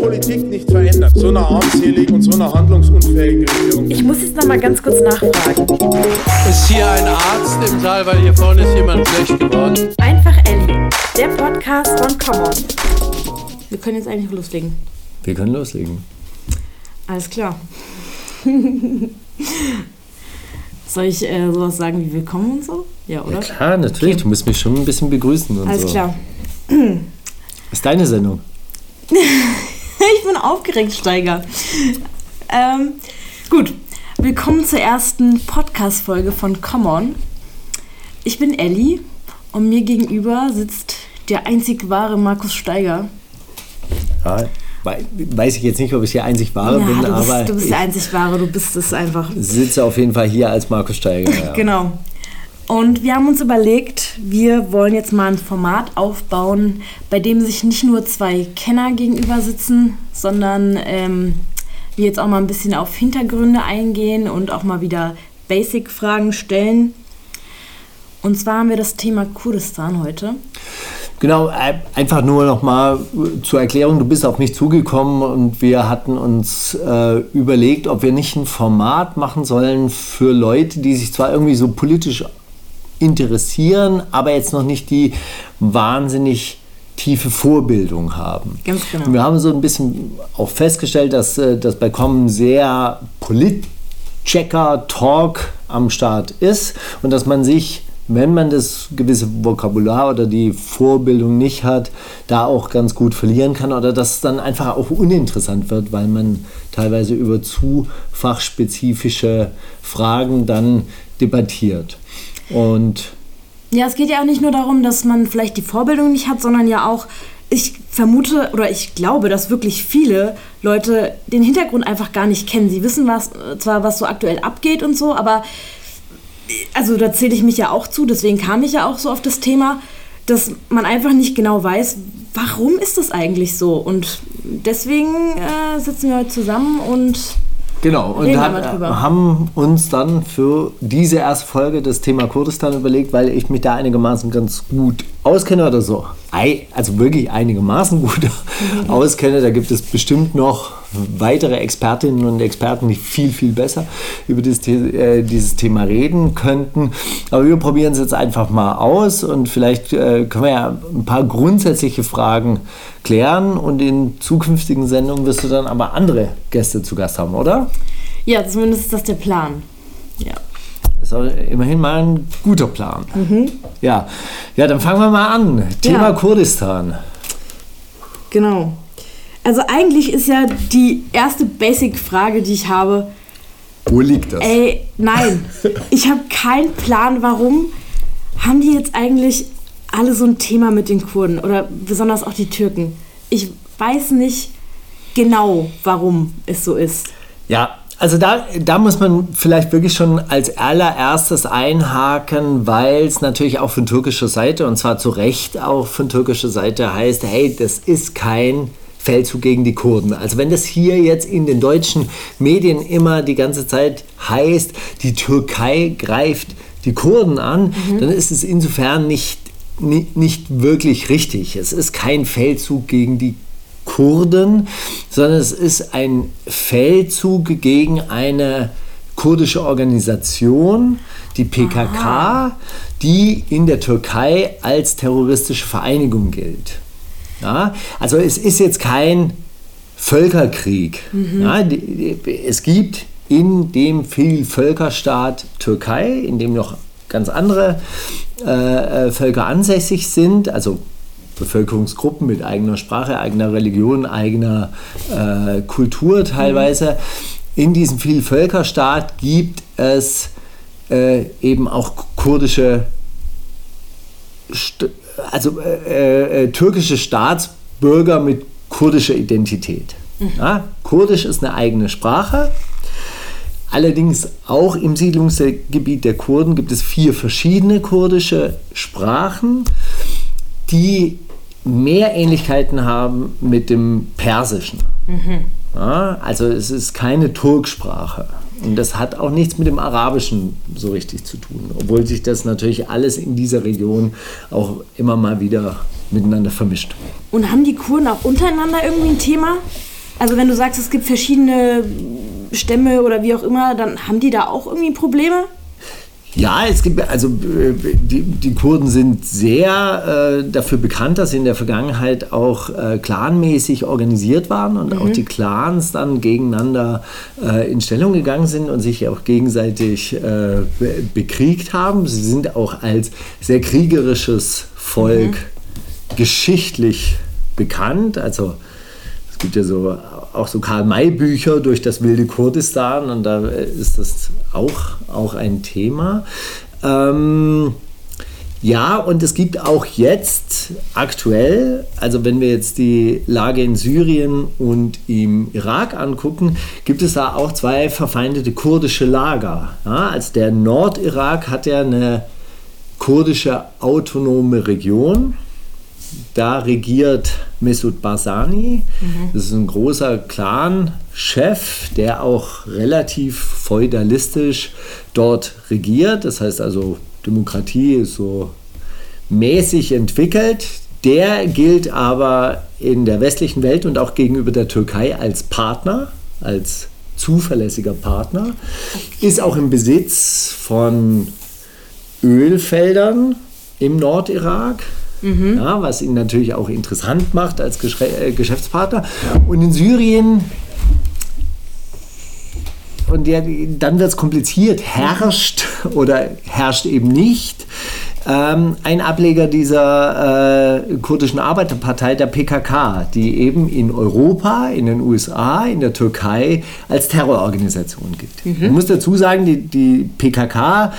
Politik nicht verändert, so eine armselig und so eine handlungsunfähige Regierung. Ich muss jetzt noch mal ganz kurz nachfragen. Ist hier ein Arzt im Saal, weil hier vorne ist jemand schlecht geworden? Einfach Ellie, der Podcast von Common. Wir können jetzt eigentlich loslegen. Wir können loslegen. Alles klar. Soll ich äh, sowas sagen wie willkommen und so? Ja, oder? Ja, klar, natürlich. Okay. Du musst mich schon ein bisschen begrüßen und Alles so. klar. Ist deine Sendung. Ich bin aufgeregt, Steiger. Ähm, gut, willkommen zur ersten Podcast-Folge von Common. Ich bin Ellie und mir gegenüber sitzt der einzig wahre Markus Steiger. Wei- weiß ich jetzt nicht, ob ich hier einzig wahre ja, bin, du bist, aber du bist der einzig wahre, du bist es einfach. sitze auf jeden Fall hier als Markus Steiger. Ja. Genau. Und wir haben uns überlegt, wir wollen jetzt mal ein Format aufbauen, bei dem sich nicht nur zwei Kenner gegenüber sitzen, sondern ähm, wir jetzt auch mal ein bisschen auf Hintergründe eingehen und auch mal wieder Basic-Fragen stellen. Und zwar haben wir das Thema Kurdistan heute. Genau, äh, einfach nur nochmal zur Erklärung, du bist auf mich zugekommen und wir hatten uns äh, überlegt, ob wir nicht ein Format machen sollen für Leute, die sich zwar irgendwie so politisch interessieren, aber jetzt noch nicht die wahnsinnig tiefe Vorbildung haben. Ganz genau. Und wir haben so ein bisschen auch festgestellt, dass äh, das bei Kommen sehr Polit-Checker-Talk am Start ist und dass man sich, wenn man das gewisse Vokabular oder die Vorbildung nicht hat, da auch ganz gut verlieren kann oder dass es dann einfach auch uninteressant wird, weil man teilweise über zu fachspezifische Fragen dann debattiert. Und Ja, es geht ja auch nicht nur darum, dass man vielleicht die Vorbildung nicht hat, sondern ja auch, ich vermute oder ich glaube, dass wirklich viele Leute den Hintergrund einfach gar nicht kennen. Sie wissen was, äh, zwar, was so aktuell abgeht und so, aber äh, also da zähle ich mich ja auch zu, deswegen kam ich ja auch so auf das Thema, dass man einfach nicht genau weiß, warum ist das eigentlich so. Und deswegen äh, sitzen wir heute zusammen und Genau, und Reden wir hab, mal drüber. haben uns dann für diese erste Folge das Thema Kurdistan überlegt, weil ich mich da einigermaßen ganz gut auskenne oder so. Also wirklich einigermaßen gut auskenne. Da gibt es bestimmt noch weitere Expertinnen und Experten, die viel, viel besser über dieses, äh, dieses Thema reden könnten. Aber wir probieren es jetzt einfach mal aus und vielleicht äh, können wir ja ein paar grundsätzliche Fragen klären und in zukünftigen Sendungen wirst du dann aber andere Gäste zu Gast haben, oder? ja, zumindest ist das der Plan. Ja. Ist auch immerhin mal ein guter Plan. Ja. ja, dann fangen wir mal an. Thema Ja. Kurdistan. Genau. Also eigentlich ist ja die erste Basic-Frage, die ich habe, Wo liegt das? ey, nein, ich habe keinen Plan, warum haben die jetzt eigentlich alle so ein Thema mit den Kurden oder besonders auch die Türken. Ich weiß nicht genau, warum es so ist. Ja, also da, da muss man vielleicht wirklich schon als allererstes einhaken, weil es natürlich auch von türkischer Seite, und zwar zu Recht auch von türkischer Seite heißt, hey, das ist kein Feldzug gegen die Kurden. Also wenn das hier jetzt in den deutschen Medien immer die ganze Zeit heißt, die Türkei greift die Kurden an, dann ist es insofern nicht, nicht, nicht wirklich richtig. Es ist kein Feldzug gegen die Kurden, sondern es ist ein Feldzug gegen eine kurdische Organisation, die PKK, die in der Türkei als terroristische Vereinigung gilt. Ja, also es ist jetzt kein Völkerkrieg. Ja, die, die, es gibt in dem Vielvölkerstaat Türkei, in dem noch ganz andere äh, äh, Völker ansässig sind, also Bevölkerungsgruppen mit eigener Sprache, eigener Religion, eigener äh, Kultur teilweise. In diesem Vielvölkerstaat gibt es äh, eben auch kurdische, St also äh, äh, türkische Staatsbürger mit kurdischer Identität. Ja, Kurdisch ist eine eigene Sprache. Allerdings auch im Siedlungsgebiet der Kurden gibt es vier verschiedene kurdische Sprachen, die mehr Ähnlichkeiten haben mit dem Persischen. Ja, also es ist keine Turksprache. Und das hat auch nichts mit dem Arabischen so richtig zu tun, obwohl sich das natürlich alles in dieser Region auch immer mal wieder miteinander vermischt. Und haben die Kurden auch untereinander irgendwie ein Thema? Also wenn du sagst, es gibt verschiedene Stämme oder wie auch immer, dann haben die da auch irgendwie Probleme? Ja, es gibt, also äh, die, die Kurden sind sehr äh, dafür bekannt, dass sie in der Vergangenheit auch äh, clanmäßig organisiert waren und mhm. auch die Clans dann gegeneinander äh, in Stellung gegangen sind und sich auch gegenseitig äh, be bekriegt haben. Sie sind auch als sehr kriegerisches Volk mhm. geschichtlich bekannt. Also es gibt ja so auch so Karl-May-Bücher durch das wilde Kurdistan und da ist das auch, auch ein Thema. Ähm, ja, und es gibt auch jetzt aktuell, also wenn wir jetzt die Lage in Syrien und im Irak angucken, gibt es da auch zwei verfeindete kurdische Lager. Ja, also der Nordirak hat ja eine kurdische autonome Region da regiert Mesut Barzani. Mhm. Das ist ein großer Clan-Chef, der auch relativ feudalistisch dort regiert. Das heißt also, Demokratie ist so mäßig entwickelt. Der gilt aber in der westlichen Welt und auch gegenüber der Türkei als Partner, als zuverlässiger Partner, ist auch im Besitz von Ölfeldern im Nordirak Mhm. Ja, was ihn natürlich auch interessant macht als Gesch äh, Geschäftspartner. Und in Syrien und der, dann wird es kompliziert, herrscht oder herrscht eben nicht ähm, ein Ableger dieser äh, kurdischen Arbeiterpartei, der PKK, die eben in Europa, in den USA, in der Türkei als Terrororganisation gilt. Mhm. Man muss dazu sagen, die, die PKK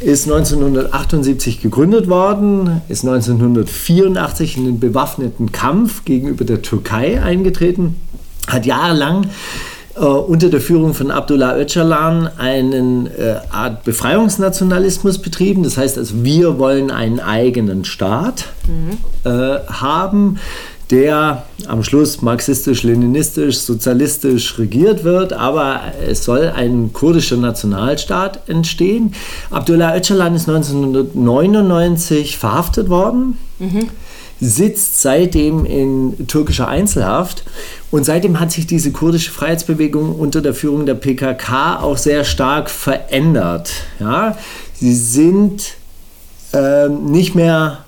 ist 1978 gegründet worden, ist 1984 in den bewaffneten Kampf gegenüber der Türkei eingetreten, hat jahrelang äh, unter der Führung von Abdullah Öcalan eine äh, Art Befreiungsnationalismus betrieben. Das heißt, also wir wollen einen eigenen Staat mhm. äh, haben, der am Schluss marxistisch, leninistisch, sozialistisch regiert wird, aber es soll ein kurdischer Nationalstaat entstehen. Abdullah Öcalan ist 1999 verhaftet worden. Mhm sitzt seitdem in türkischer Einzelhaft. Und seitdem hat sich diese kurdische Freiheitsbewegung unter der Führung der PKK auch sehr stark verändert. Ja? Sie sind äh, nicht mehr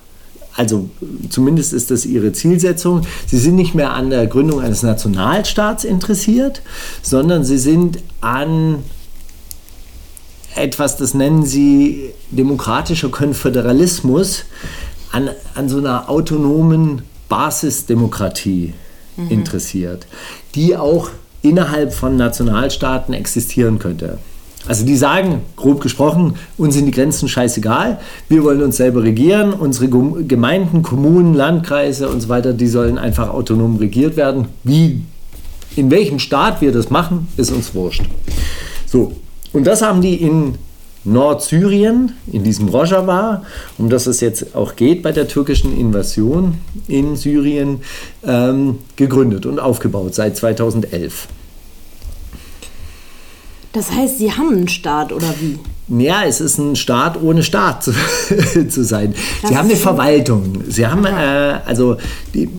also zumindest ist das ihre Zielsetzung. Sie sind nicht mehr an der Gründung eines Nationalstaats interessiert, sondern sie sind an etwas, das nennen sie demokratischer Konföderalismus an, an so einer autonomen Basisdemokratie mhm. interessiert, die auch innerhalb von Nationalstaaten existieren könnte. Also die sagen, grob gesprochen, uns sind die Grenzen scheißegal, wir wollen uns selber regieren, unsere Gemeinden, Kommunen, Landkreise und so weiter, die sollen einfach autonom regiert werden. Wie, in welchem Staat wir das machen, ist uns wurscht. So, und das haben die in Nordsyrien, in diesem Rojava, um das es jetzt auch geht bei der türkischen Invasion in Syrien, ähm, gegründet und aufgebaut seit 2011. Das heißt, Sie haben einen Staat oder wie? Ja, es ist ein Staat ohne Staat zu, zu sein. Das Sie haben eine Verwaltung. Sie haben, äh, also die,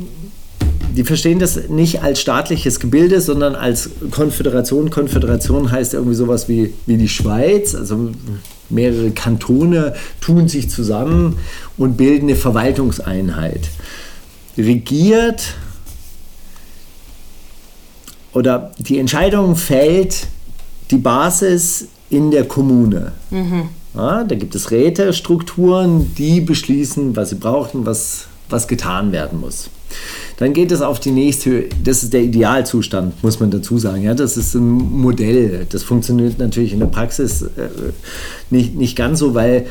die verstehen das nicht als staatliches Gebilde, sondern als Konföderation. Konföderation heißt irgendwie sowas wie, wie die Schweiz, also mehrere Kantone tun sich zusammen und bilden eine Verwaltungseinheit. Regiert oder die Entscheidung fällt die Basis in der Kommune. Mhm. Ja, da gibt es Rätestrukturen, die beschließen, was sie brauchen, was, was getan werden muss. Dann geht es auf die nächste Höhe. Das ist der Idealzustand, muss man dazu sagen. Ja, das ist ein Modell. Das funktioniert natürlich in der Praxis äh, nicht, nicht ganz so, weil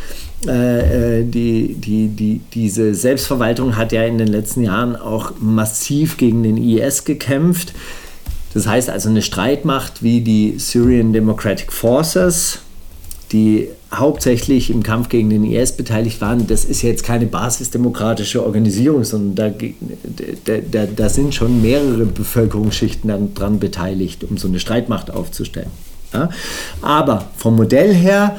äh, äh die, die, die, diese Selbstverwaltung hat ja in den letzten Jahren auch massiv gegen den IS gekämpft. Das heißt also eine Streitmacht wie die Syrian Democratic Forces, die hauptsächlich im Kampf gegen den IS beteiligt waren, das ist jetzt keine basisdemokratische Organisierung, sondern da, da, da, sind schon mehrere Bevölkerungsschichten daran beteiligt, um so eine Streitmacht aufzustellen. Ja? Aber vom Modell her,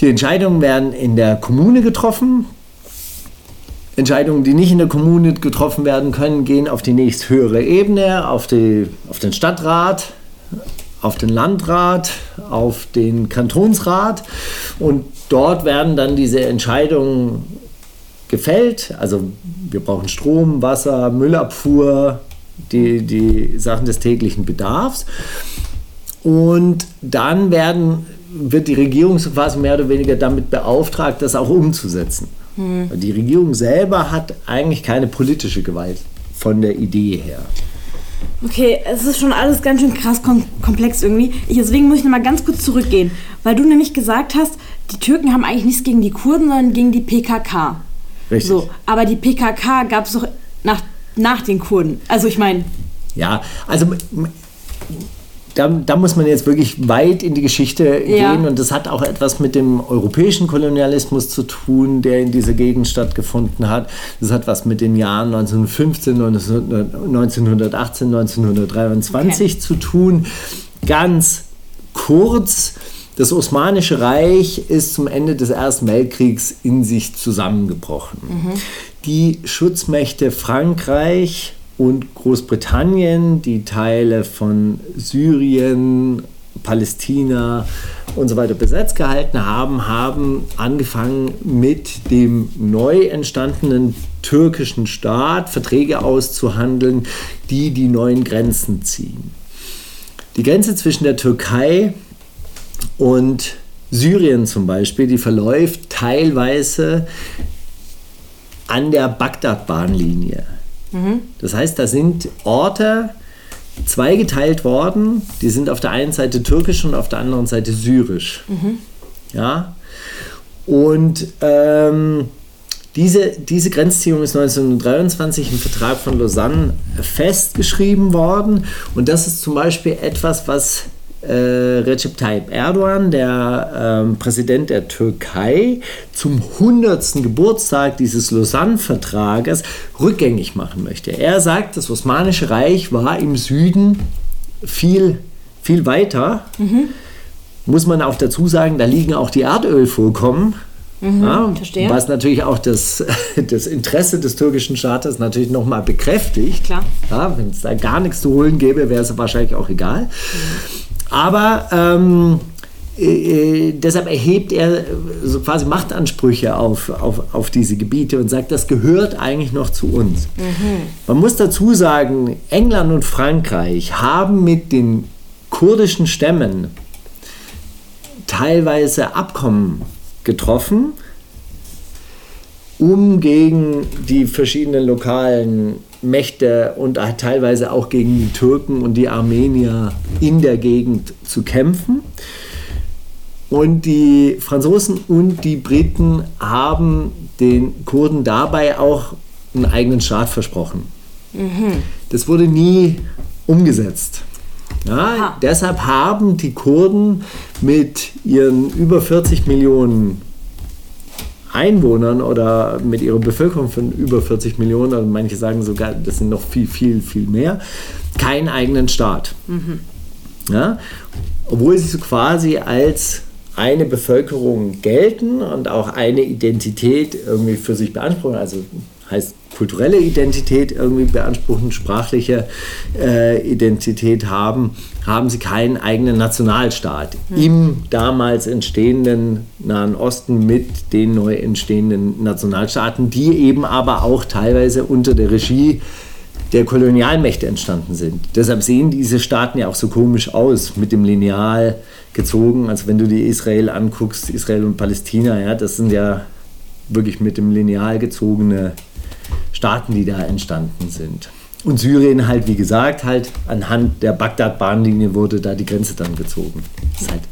die Entscheidungen werden in der Kommune getroffen. Entscheidungen, die nicht in der Kommune getroffen werden können, gehen auf die nächst höhere Ebene, auf, die, auf den Stadtrat, auf den Landrat, auf den Kantonsrat und dort werden dann diese Entscheidungen gefällt. Also wir brauchen Strom, Wasser, Müllabfuhr, die, die Sachen des täglichen Bedarfs. Und dann werden, wird die Regierung so quasi mehr oder weniger damit beauftragt, das auch umzusetzen. Hm. Die Regierung selber hat eigentlich keine politische Gewalt von der Idee her. Okay, es ist schon alles ganz schön krass kom komplex irgendwie. Ich, deswegen muss ich nochmal ganz kurz zurückgehen, weil du nämlich gesagt hast, die Türken haben eigentlich nichts gegen die Kurden, sondern gegen die PKK. Richtig. So, aber die PKK gab es doch nach, nach den Kurden. Also ich meine. Ja, also da, da, muss man jetzt wirklich weit in die Geschichte ja. gehen und das hat auch etwas mit dem europäischen Kolonialismus zu tun, der in dieser Gegend stattgefunden hat. Das hat was mit den Jahren 1915, 1918, 1923 okay. zu tun. Ganz kurz, das Osmanische Reich ist zum Ende des Ersten Weltkriegs in sich zusammengebrochen. Mhm. Die Schutzmächte Frankreich, und Großbritannien, die Teile von Syrien, Palästina und so weiter besetzt gehalten haben, haben angefangen mit dem neu entstandenen türkischen Staat Verträge auszuhandeln, die die neuen Grenzen ziehen. Die Grenze zwischen der Türkei und Syrien zum Beispiel, die verläuft teilweise an der Bagdad-Bahnlinie. Das heißt, da sind Orte zweigeteilt worden, die sind auf der einen Seite türkisch und auf der anderen Seite syrisch. Mhm. Ja. Und ähm, diese, diese Grenzziehung ist 1923 im Vertrag von Lausanne festgeschrieben worden. Und das ist zum Beispiel etwas, was Recep Tayyip Erdogan, der äh, Präsident der Türkei, zum 100. Geburtstag dieses Lausanne-Vertrages rückgängig machen möchte. Er sagt, das Osmanische Reich war im Süden viel, viel weiter. Mhm. Muss man auch dazu sagen, da liegen auch die Erdölvorkommen. Mhm, ja, was natürlich auch das, das Interesse des türkischen Staates natürlich nochmal bekräftigt. Klar. Ja, Wenn es da gar nichts zu holen gäbe, wäre es wahrscheinlich auch egal. Mhm. Aber ähm, äh, deshalb erhebt er so quasi Machtansprüche auf, auf, auf diese Gebiete und sagt, das gehört eigentlich noch zu uns. Mhm. Man muss dazu sagen, England und Frankreich haben mit den kurdischen Stämmen teilweise Abkommen getroffen, um gegen die verschiedenen lokalen Mächte und teilweise auch gegen die Türken und die Armenier in der Gegend zu kämpfen. Und die Franzosen und die Briten haben den Kurden dabei auch einen eigenen Staat versprochen. Mhm. Das wurde nie umgesetzt. Ja, deshalb haben die Kurden mit ihren über 40 Millionen Einwohnern oder mit ihrer Bevölkerung von über 40 Millionen, oder manche sagen sogar, das sind noch viel, viel, viel mehr, keinen eigenen Staat. Mhm. Ja? Obwohl sie so quasi als eine Bevölkerung gelten und auch eine Identität irgendwie für sich beanspruchen, also heißt kulturelle Identität irgendwie beanspruchen, sprachliche äh, Identität haben, haben sie keinen eigenen Nationalstaat mhm. im damals entstehenden Nahen Osten mit den neu entstehenden Nationalstaaten, die eben aber auch teilweise unter der Regie der Kolonialmächte entstanden sind. Deshalb sehen diese Staaten ja auch so komisch aus, mit dem Lineal gezogen. Also wenn du die Israel anguckst, Israel und Palästina, ja, das sind ja wirklich mit dem Lineal gezogene Staaten, die da entstanden sind. Und Syrien halt, wie gesagt, halt anhand der Bagdad-Bahnlinie wurde da die Grenze dann gezogen. Das ist halt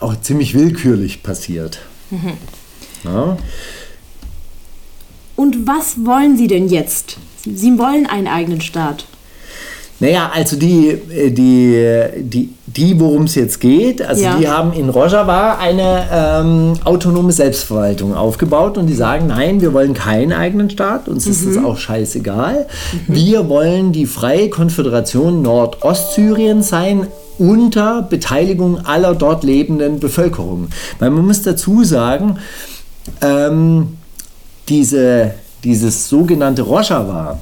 auch ziemlich willkürlich passiert. Mhm. Ja. Und was wollen Sie denn jetzt? Sie wollen einen eigenen Staat. Naja, also die, äh, die, die, die worum es jetzt geht, also ja. die haben in Rojava eine ähm, autonome Selbstverwaltung aufgebaut und die sagen, nein, wir wollen keinen eigenen Staat, uns mhm. ist es auch scheißegal. Mhm. Wir wollen die Freie Konföderation Nordostsyrien sein, unter Beteiligung aller dort lebenden Bevölkerung. Weil man muss dazu sagen, ähm, diese, dieses sogenannte Rojava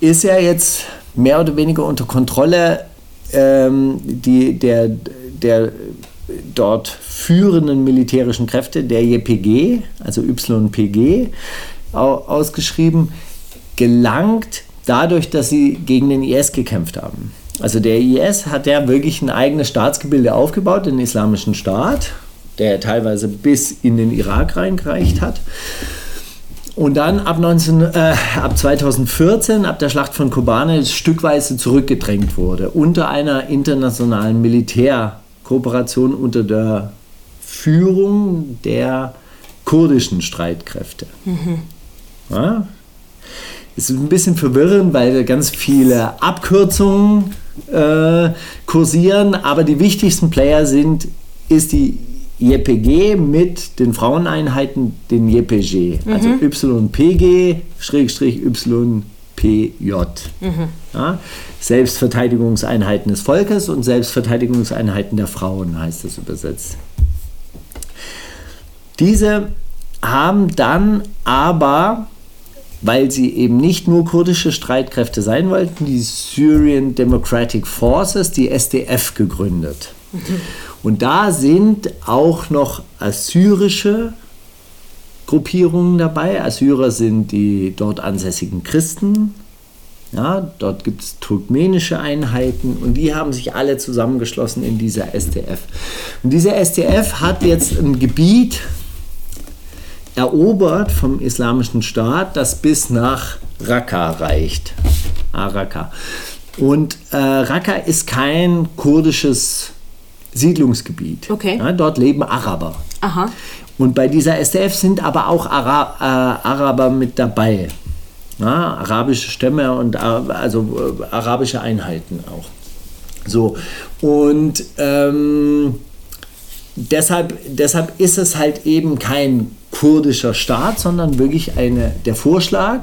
ist ja jetzt mehr oder weniger unter Kontrolle ähm, die, der, der dort führenden militärischen Kräfte, der YPG, also YPG, au- ausgeschrieben, gelangt dadurch, dass sie gegen den IS gekämpft haben. Also der IS hat ja wirklich ein eigenes Staatsgebilde aufgebaut, den Islamischen Staat, der teilweise bis in den Irak reingereicht hat. Und dann ab, 19, äh, ab 2014, ab der Schlacht von Kobane, stückweise zurückgedrängt wurde unter einer internationalen Militärkooperation unter der Führung der kurdischen Streitkräfte. Ja? Es ist ein bisschen verwirrend, weil da ganz viele Abkürzungen äh, kursieren, aber die wichtigsten Player sind, ist die JPG mit den Fraueneinheiten, den JPG, also YPG, Schrägstrich YPJ. Ja? Selbstverteidigungseinheiten des Volkes und Selbstverteidigungseinheiten der Frauen heißt das übersetzt. Diese haben dann aber, weil sie eben nicht nur kurdische Streitkräfte sein wollten, die Syrian Democratic Forces, die SDF, gegründet. Und da sind auch noch assyrische Gruppierungen dabei. Assyrer sind die dort ansässigen Christen. Ja, dort gibt es turkmenische Einheiten und die haben sich alle zusammengeschlossen in dieser SDF. Und diese SDF hat jetzt ein Gebiet erobert vom Islamischen Staat, das bis nach Raqqa reicht. Ah, Raqqa. Und äh, Raqqa ist kein kurdisches Siedlungsgebiet. Okay. Ja, dort leben Araber. Aha. Und bei dieser SDF sind aber auch Ara äh, Araber mit dabei. Ja, arabische Stämme und Ar- also äh, arabische Einheiten auch. So. Und ähm, deshalb, deshalb ist es halt eben kein kurdischer Staat, sondern wirklich eine, der Vorschlag,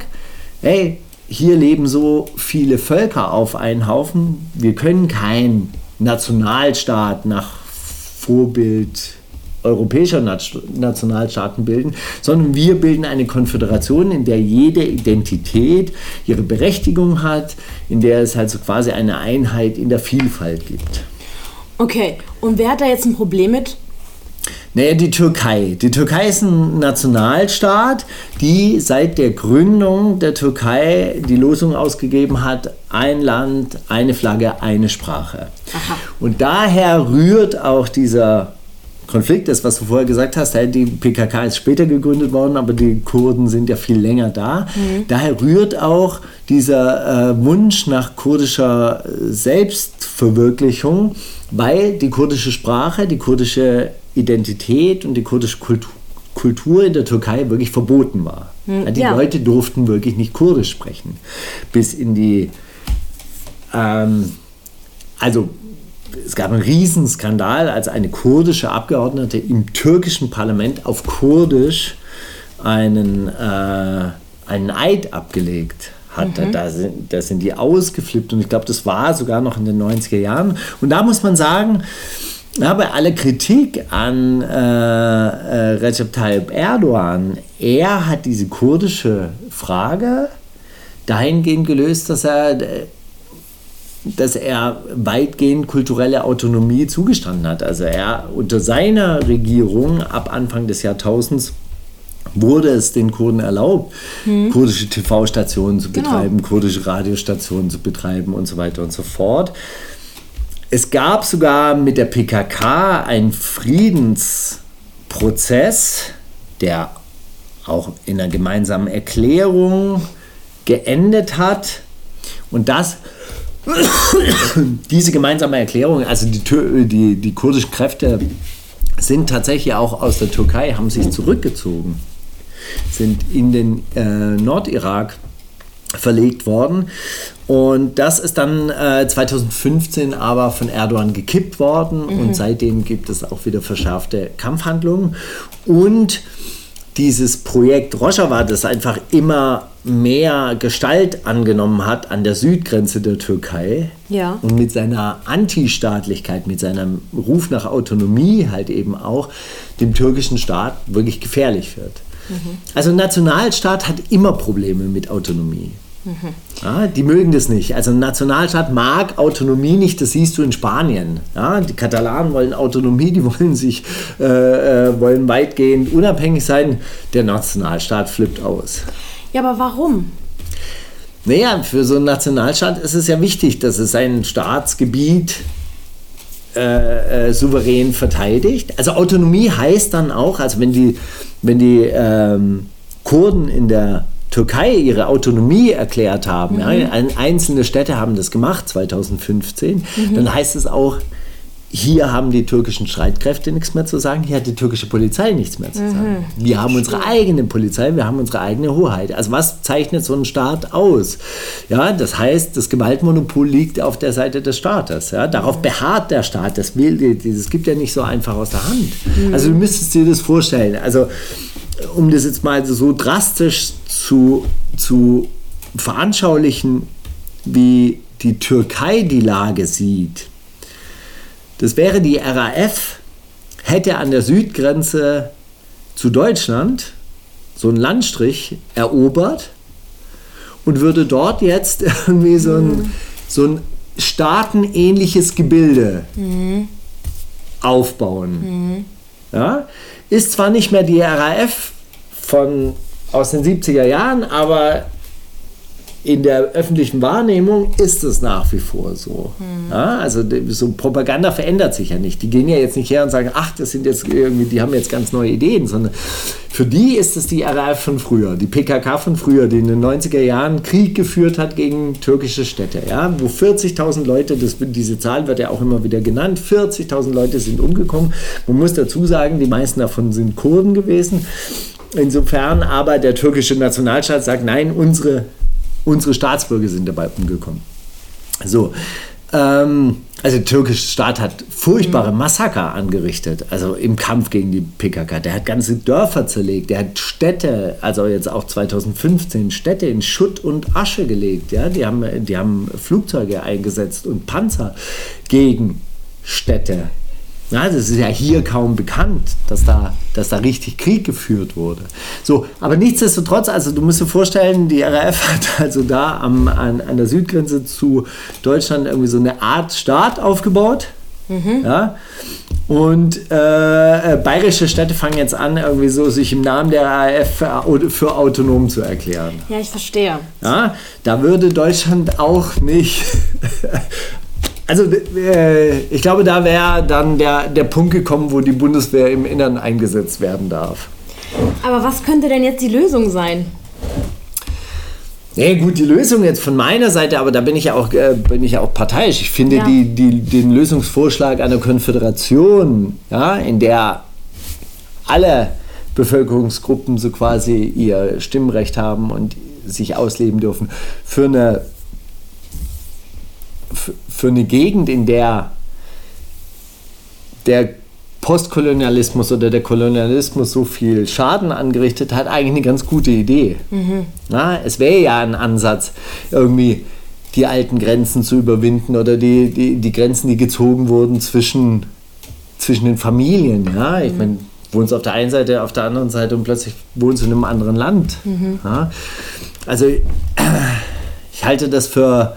hey, hier leben so viele Völker auf einen Haufen, wir können keinen Nationalstaat nach Vorbild europäischer Nat- Nationalstaaten bilden, sondern wir bilden eine Konföderation, in der jede Identität ihre Berechtigung hat, in der es halt so quasi eine Einheit in der Vielfalt gibt. Okay, und wer hat da jetzt ein Problem mit? Naja, die Türkei. Die Türkei ist ein Nationalstaat, die seit der Gründung der Türkei die Losung ausgegeben hat, ein Land, eine Flagge, eine Sprache. Und daher rührt auch dieser Konflikt, das was du vorher gesagt hast, die PKK ist später gegründet worden, aber die Kurden sind ja viel länger da. Daher rührt auch dieser äh, Wunsch nach kurdischer äh, Selbstverwirklichung, weil die kurdische Sprache, die kurdische Identität und die kurdische Kultur, Kultur in der Türkei wirklich verboten war. Ja, die ja. Leute durften wirklich nicht Kurdisch sprechen. Bis in die, ähm, also es gab einen Riesenskandal, als eine kurdische Abgeordnete im türkischen Parlament auf Kurdisch einen, äh, einen Eid abgelegt hat. Da, sind, da sind die ausgeflippt und ich glaube, das war sogar noch in den 90er Jahren. Und da muss man sagen, ja, bei aller Kritik an äh, äh, Recep Tayyip Erdogan, er hat diese kurdische Frage dahingehend gelöst, dass er dass er weitgehend kulturelle Autonomie zugestanden hat. Also er unter seiner Regierung ab Anfang des Jahrtausends wurde es den Kurden erlaubt, kurdische TV-Stationen zu Genau. betreiben, kurdische Radiostationen zu betreiben und so weiter und so fort. Es gab sogar mit der PKK einen Friedensprozess, der auch in einer gemeinsamen Erklärung geendet hat. Und das, diese gemeinsame Erklärung, also die, die, die kurdischen Kräfte sind tatsächlich auch aus der Türkei, haben sich zurückgezogen, sind in den äh, Nordirak verlegt worden. Und das ist dann äh, 2015 aber von Erdogan gekippt worden und seitdem gibt es auch wieder verschärfte Kampfhandlungen. Und dieses Projekt Rojava, das einfach immer mehr Gestalt angenommen hat an der Südgrenze der Türkei Ja. und mit seiner Antistaatlichkeit, mit seinem Ruf nach Autonomie halt eben auch dem türkischen Staat wirklich gefährlich wird. Also ein Nationalstaat hat immer Probleme mit Autonomie. Ja, die mögen das nicht. Also ein Nationalstaat mag Autonomie nicht, das siehst du in Spanien. Ja, die Katalanen wollen Autonomie, die wollen sich äh, äh, wollen weitgehend unabhängig sein. Der Nationalstaat flippt aus. Ja, aber warum? Naja, für so einen Nationalstaat ist es ja wichtig, dass es sein Staatsgebiet äh, äh, souverän verteidigt. Also Autonomie heißt dann auch, also wenn die, wenn die ähm, Kurden in der Türkei ihre Autonomie erklärt haben, ja, ein- einzelne Städte haben das gemacht 2015, dann heißt es auch, hier haben die türkischen Streitkräfte nichts mehr zu sagen, hier hat die türkische Polizei nichts mehr zu sagen. Wir haben unsere eigene Polizei, wir haben unsere eigene Hoheit. Also was zeichnet so ein Staat aus? Ja, das heißt, das Gewaltmonopol liegt auf der Seite des Staates. Ja, darauf beharrt der Staat. Das, will, das gibt ja nicht so einfach aus der Hand. Also du müsstest dir das vorstellen. Also um das jetzt mal so drastisch zu, zu veranschaulichen, wie die Türkei die Lage sieht. Das wäre die RAF, hätte an der Südgrenze zu Deutschland so einen Landstrich erobert und würde dort jetzt irgendwie so ein, so ein staatenähnliches Gebilde aufbauen. Ja? Ist zwar nicht mehr die RAF von, aus den 70er Jahren, aber in der öffentlichen Wahrnehmung ist es nach wie vor so. Ja, also so Propaganda verändert sich ja nicht. Die gehen ja jetzt nicht her und sagen, ach, das sind jetzt irgendwie, die haben jetzt ganz neue Ideen, sondern für die ist es die RAF von früher, die PKK von früher, die in den 90er Jahren Krieg geführt hat gegen türkische Städte, ja, wo 40.000 Leute, das, diese Zahl wird ja auch immer wieder genannt, 40.000 Leute sind umgekommen. Man muss dazu sagen, die meisten davon sind Kurden gewesen. Insofern aber der türkische Nationalstaat sagt, nein, unsere, unsere Staatsbürger sind dabei umgekommen. So, ähm, also der türkische Staat hat furchtbare Massaker angerichtet, also im Kampf gegen die PKK. Der hat ganze Dörfer zerlegt, der hat Städte, also jetzt auch 2015, Städte in Schutt und Asche gelegt. Ja? Die, haben, die haben Flugzeuge eingesetzt und Panzer gegen Städte. Ja, das ist ja hier kaum bekannt, dass da, dass da richtig Krieg geführt wurde. So, aber nichtsdestotrotz, also du musst dir vorstellen, die RAF hat also da am, an, an der Südgrenze zu Deutschland irgendwie so eine Art Staat aufgebaut. Ja? Und äh, bayerische Städte fangen jetzt an, irgendwie so sich im Namen der RAF für, für autonom zu erklären. Ja, ich verstehe. Ja, da würde Deutschland auch nicht. Also äh, ich glaube, da wäre dann der, der Punkt gekommen, wo die Bundeswehr im Innern eingesetzt werden darf. Aber was könnte denn jetzt die Lösung sein? Nee, gut, die Lösung jetzt von meiner Seite, aber da bin ich ja auch, äh, bin ich ja auch parteiisch. Ich finde Ja. die, die, den Lösungsvorschlag einer Konföderation, ja, in der alle Bevölkerungsgruppen so quasi ihr Stimmrecht haben und sich ausleben dürfen, für eine, für, eine Gegend, in der der Postkolonialismus oder der Kolonialismus so viel Schaden angerichtet hat, eigentlich eine ganz gute Idee. Na, es wäre ja ein Ansatz, irgendwie die alten Grenzen zu überwinden oder die, die, die Grenzen, die gezogen wurden zwischen, zwischen den Familien. Ja? Ich meine, wohnst auf der einen Seite, auf der anderen Seite und plötzlich wohnst du in einem anderen Land. Ja? Also ich halte das für,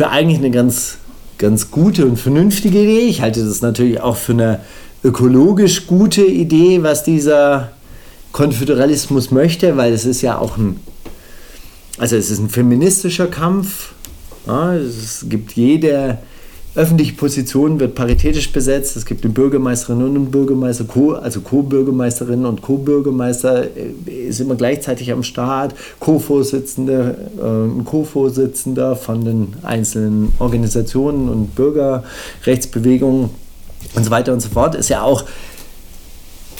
für eigentlich eine ganz, ganz gute und vernünftige Idee. Ich halte das natürlich auch für eine ökologisch gute Idee, was dieser Konföderalismus möchte, weil es ist ja auch ein, also es ist ein feministischer Kampf. Ja, es gibt jede öffentliche Position wird paritätisch besetzt. Es gibt eine Bürgermeisterin und einen Bürgermeister, Co, also Co-Bürgermeisterinnen und Co-Bürgermeister äh, ist immer gleichzeitig am Start, Co-Vorsitzende, äh, ein Co-Vorsitzender von den einzelnen Organisationen und Bürgerrechtsbewegungen und so weiter und so fort. Ist ja auch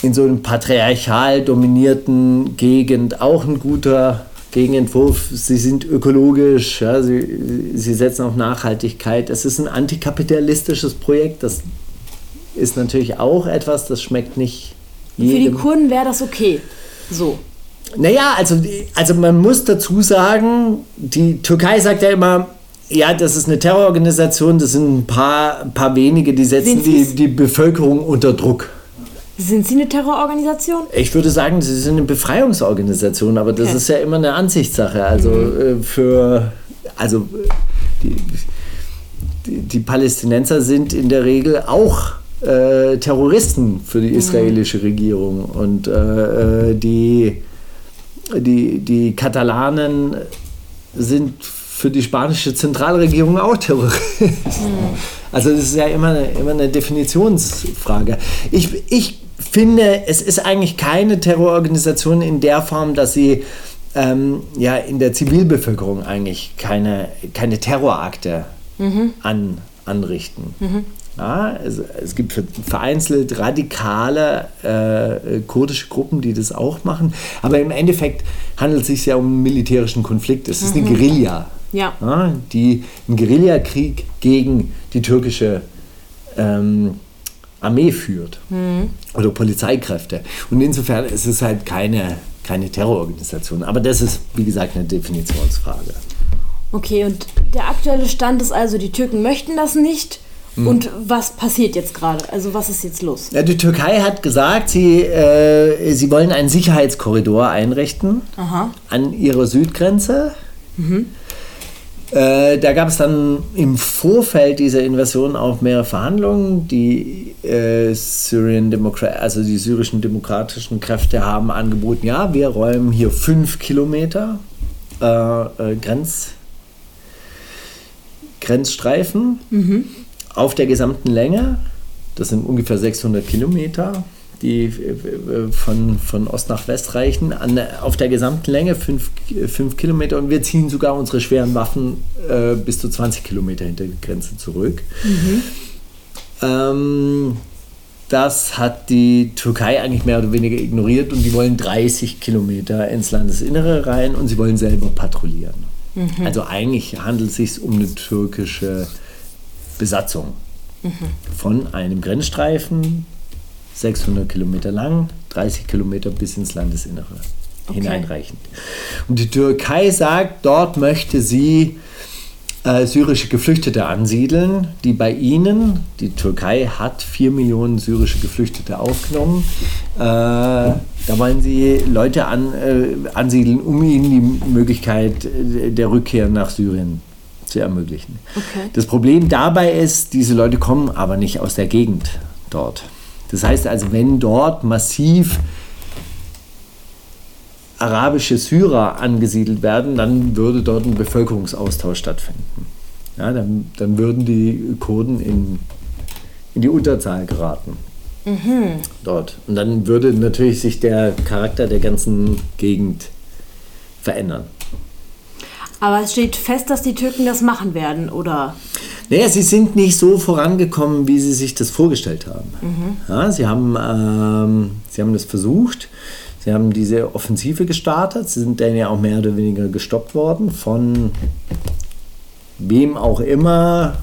in so einem patriarchal dominierten Gegend auch ein guter Gegenentwurf. Sie sind ökologisch, ja, sie, sie setzen auf Nachhaltigkeit. Es ist ein antikapitalistisches Projekt. Das ist natürlich auch etwas, das schmeckt nicht Für die jedem. Kurden wäre das okay. So. Naja, also, also man muss dazu sagen, die Türkei sagt ja immer, ja, das ist eine Terrororganisation, das sind ein paar, paar wenige, die setzen die, die Bevölkerung unter Druck. Sind Sie eine Terrororganisation? Ich würde sagen, sie sind eine Befreiungsorganisation, aber das Okay. ist ja immer eine Ansichtssache. Also äh, für also die, die, die Palästinenser sind in der Regel auch äh, Terroristen für die israelische Regierung und äh, äh, die, die, die Katalanen sind für die spanische Zentralregierung auch Terroristen. Also das ist ja immer eine, immer eine Definitionsfrage. Ich, ich finde, es ist eigentlich keine Terrororganisation in der Form, dass sie ähm, ja in der Zivilbevölkerung eigentlich keine, keine Terrorakte an, anrichten. Ja, es, es gibt ver- vereinzelt radikale äh, kurdische Gruppen, die das auch machen, aber im Endeffekt handelt es sich ja um einen militärischen Konflikt. Es ist eine Guerilla, Ja. ja, die einen Guerillakrieg gegen die türkische ähm, Armee führt oder Polizeikräfte. Und insofern ist es halt keine, keine Terrororganisation. Aber das ist, wie gesagt, eine Definitionsfrage. Okay, und der aktuelle Stand ist also, die Türken möchten das nicht. Und was passiert jetzt gerade? Also was ist jetzt los? Ja, die Türkei hat gesagt, sie, äh, sie wollen einen Sicherheitskorridor einrichten Aha. an ihrer Südgrenze. Äh, da gab es dann im Vorfeld dieser Invasion auch mehrere Verhandlungen. Die äh, Democra also die syrischen demokratischen Kräfte haben angeboten, ja, wir räumen hier fünf Kilometer äh, äh, Grenz, Grenzstreifen auf der gesamten Länge. Das sind ungefähr 600 Kilometer, die äh, von, von Ost nach West reichen. An, auf der gesamten Länge 5 Kilometer und wir ziehen sogar unsere schweren Waffen äh, bis zu 20 Kilometer hinter die Grenze zurück. Ähm, das hat die Türkei eigentlich mehr oder weniger ignoriert und die wollen 30 Kilometer ins Landesinnere rein und sie wollen selber patrouillieren. Also eigentlich handelt es sich um eine türkische Besatzung von einem Grenzstreifen, 600 Kilometer lang, 30 Kilometer bis ins Landesinnere hineinreichend. Und die Türkei sagt, dort möchte sie äh, syrische Geflüchtete ansiedeln, die bei ihnen, die Türkei hat 4 Millionen syrische Geflüchtete aufgenommen, äh, da wollen sie Leute an, äh, ansiedeln, um ihnen die Möglichkeit äh, der Rückkehr nach Syrien zu ermöglichen. Okay. Das Problem dabei ist, diese Leute kommen aber nicht aus der Gegend dort. Das heißt also, wenn dort massiv arabische Syrer angesiedelt werden, dann würde dort ein Bevölkerungsaustausch stattfinden. Ja, dann, dann würden die Kurden in, in die Unterzahl geraten. Dort. Und dann würde natürlich sich der Charakter der ganzen Gegend verändern. Aber es steht fest, dass die Türken das machen werden, oder? Naja, sie sind nicht so vorangekommen, wie sie sich das vorgestellt haben. Ja, sie, haben ähm, sie haben das versucht. Sie haben diese Offensive gestartet. Sie sind dann ja auch mehr oder weniger gestoppt worden von wem auch immer.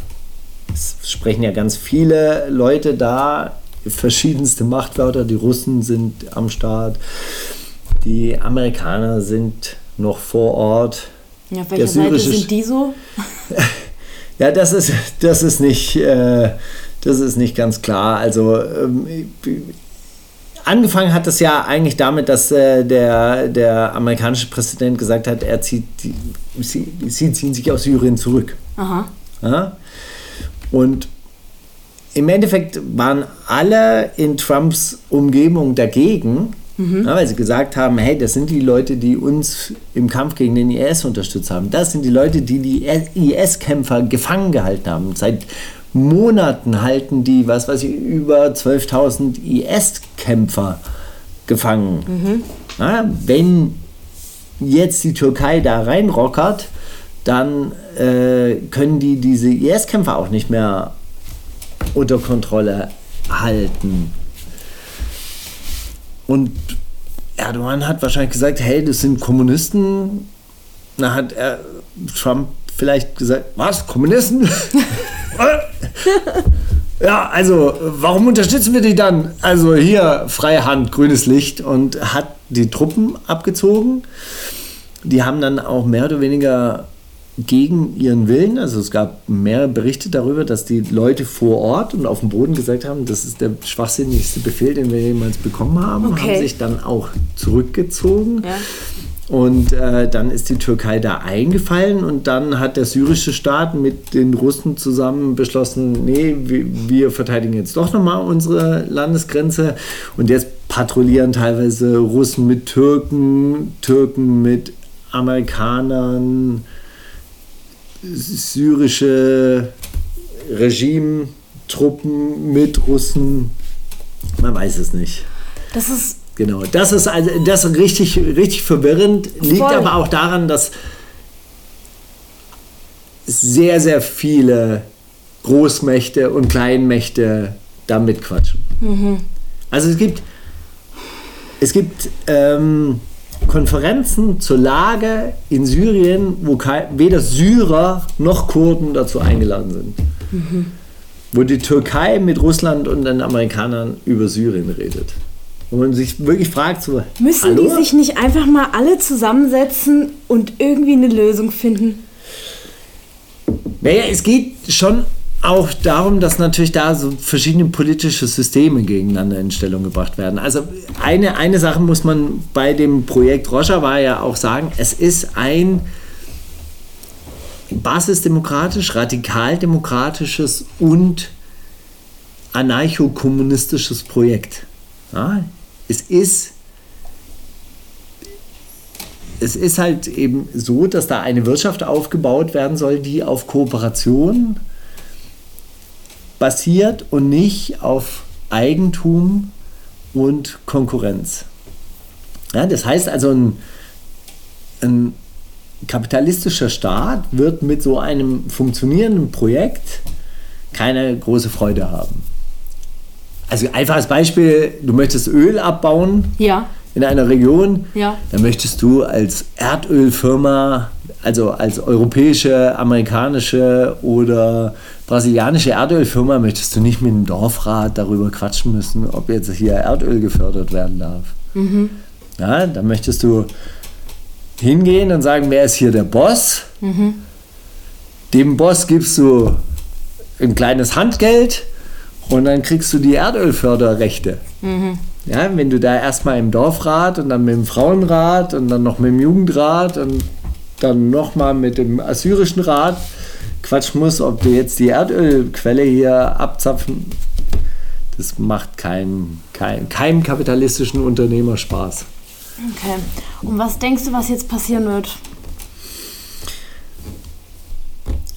Es sprechen ja ganz viele Leute da, verschiedenste Machtwörter. Die Russen sind am Start. Die Amerikaner sind noch vor Ort. Ja, auf welcher Seite sind die so? Ja, das ist, das ist, nicht, äh, das ist nicht ganz klar. Also ähm, angefangen hat das ja eigentlich damit, dass äh, der, der amerikanische Präsident gesagt hat, er zieht die, sie, sie ziehen sich aus Syrien zurück. Aha. Ja? Und im Endeffekt waren alle in Trumps Umgebung dagegen, ja, weil sie gesagt haben, hey, das sind die Leute, die uns im Kampf gegen den IS unterstützt haben. Das sind die Leute, die die IS-Kämpfer gefangen gehalten haben. Seit Monaten halten die, was weiß ich, über 12.000 IS-Kämpfer gefangen. Ja, wenn jetzt die Türkei da reinrockert, dann äh, können die diese IS-Kämpfer auch nicht mehr unter Kontrolle halten. Und Erdogan hat wahrscheinlich gesagt, hey, das sind Kommunisten. Da hat er, Trump vielleicht gesagt, was, Kommunisten? ja, also, warum unterstützen wir die dann? Also hier, freie Hand, grünes Licht und hat die Truppen abgezogen. Die haben dann auch mehr oder weniger gegen ihren Willen. Also es gab mehrere Berichte darüber, dass die Leute vor Ort und auf dem Boden gesagt haben, das ist der schwachsinnigste Befehl, den wir jemals bekommen haben, Okay. haben sich dann auch zurückgezogen. Ja. Und äh, dann ist die Türkei da eingefallen und dann hat der syrische Staat mit den Russen zusammen beschlossen, nee, wir, wir verteidigen jetzt doch nochmal unsere Landesgrenze und jetzt patrouillieren teilweise Russen mit Türken, Türken mit Amerikanern, syrische Regimetruppen mit Russen, man weiß es nicht. Das ist Genau, das ist also das ist richtig, richtig verwirrend. Liegt Voll. aber auch daran, dass sehr, sehr viele Großmächte und Kleinmächte da mitquatschen. Also es gibt, es gibt ähm, Konferenzen zur Lage in Syrien, wo weder Syrer noch Kurden dazu eingeladen sind. Wo die Türkei mit Russland und den Amerikanern über Syrien redet. Wo man sich wirklich fragt, so, Müssen hallo? die sich nicht einfach mal alle zusammensetzen und irgendwie eine Lösung finden? Naja, es geht schon auch darum, dass natürlich da so verschiedene politische Systeme gegeneinander in Stellung gebracht werden. Also eine, eine Sache muss man bei dem Projekt Rojava ja auch sagen, es ist ein basisdemokratisch, radikaldemokratisches und anarchokommunistisches Projekt. Ja, es ist es ist halt eben so, dass da eine Wirtschaft aufgebaut werden soll, die auf Kooperation basiert und nicht auf Eigentum und Konkurrenz. Ja, das heißt also, ein, ein kapitalistischer Staat wird mit so einem funktionierenden Projekt keine große Freude haben. Also einfaches Beispiel, du möchtest Öl abbauen Ja. in einer Region, Ja. dann möchtest du als Erdölfirma, also als europäische, amerikanische oder brasilianische Erdölfirma, möchtest du nicht mit dem Dorfrat darüber quatschen müssen, ob jetzt hier Erdöl gefördert werden darf. Ja, dann möchtest du hingehen und sagen, wer ist hier der Boss? Dem Boss gibst du ein kleines Handgeld und dann kriegst du die Erdölförderrechte. Ja, wenn du da erstmal im Dorfrat und dann mit dem Frauenrat und dann noch mit dem Jugendrat und dann nochmal mit dem assyrischen Rat quatschen musst, ob du jetzt die Erdölquelle hier abzapfen, das macht keinem, keinem, keinem kapitalistischen Unternehmer Spaß. Okay. Und was denkst du, was jetzt passieren wird?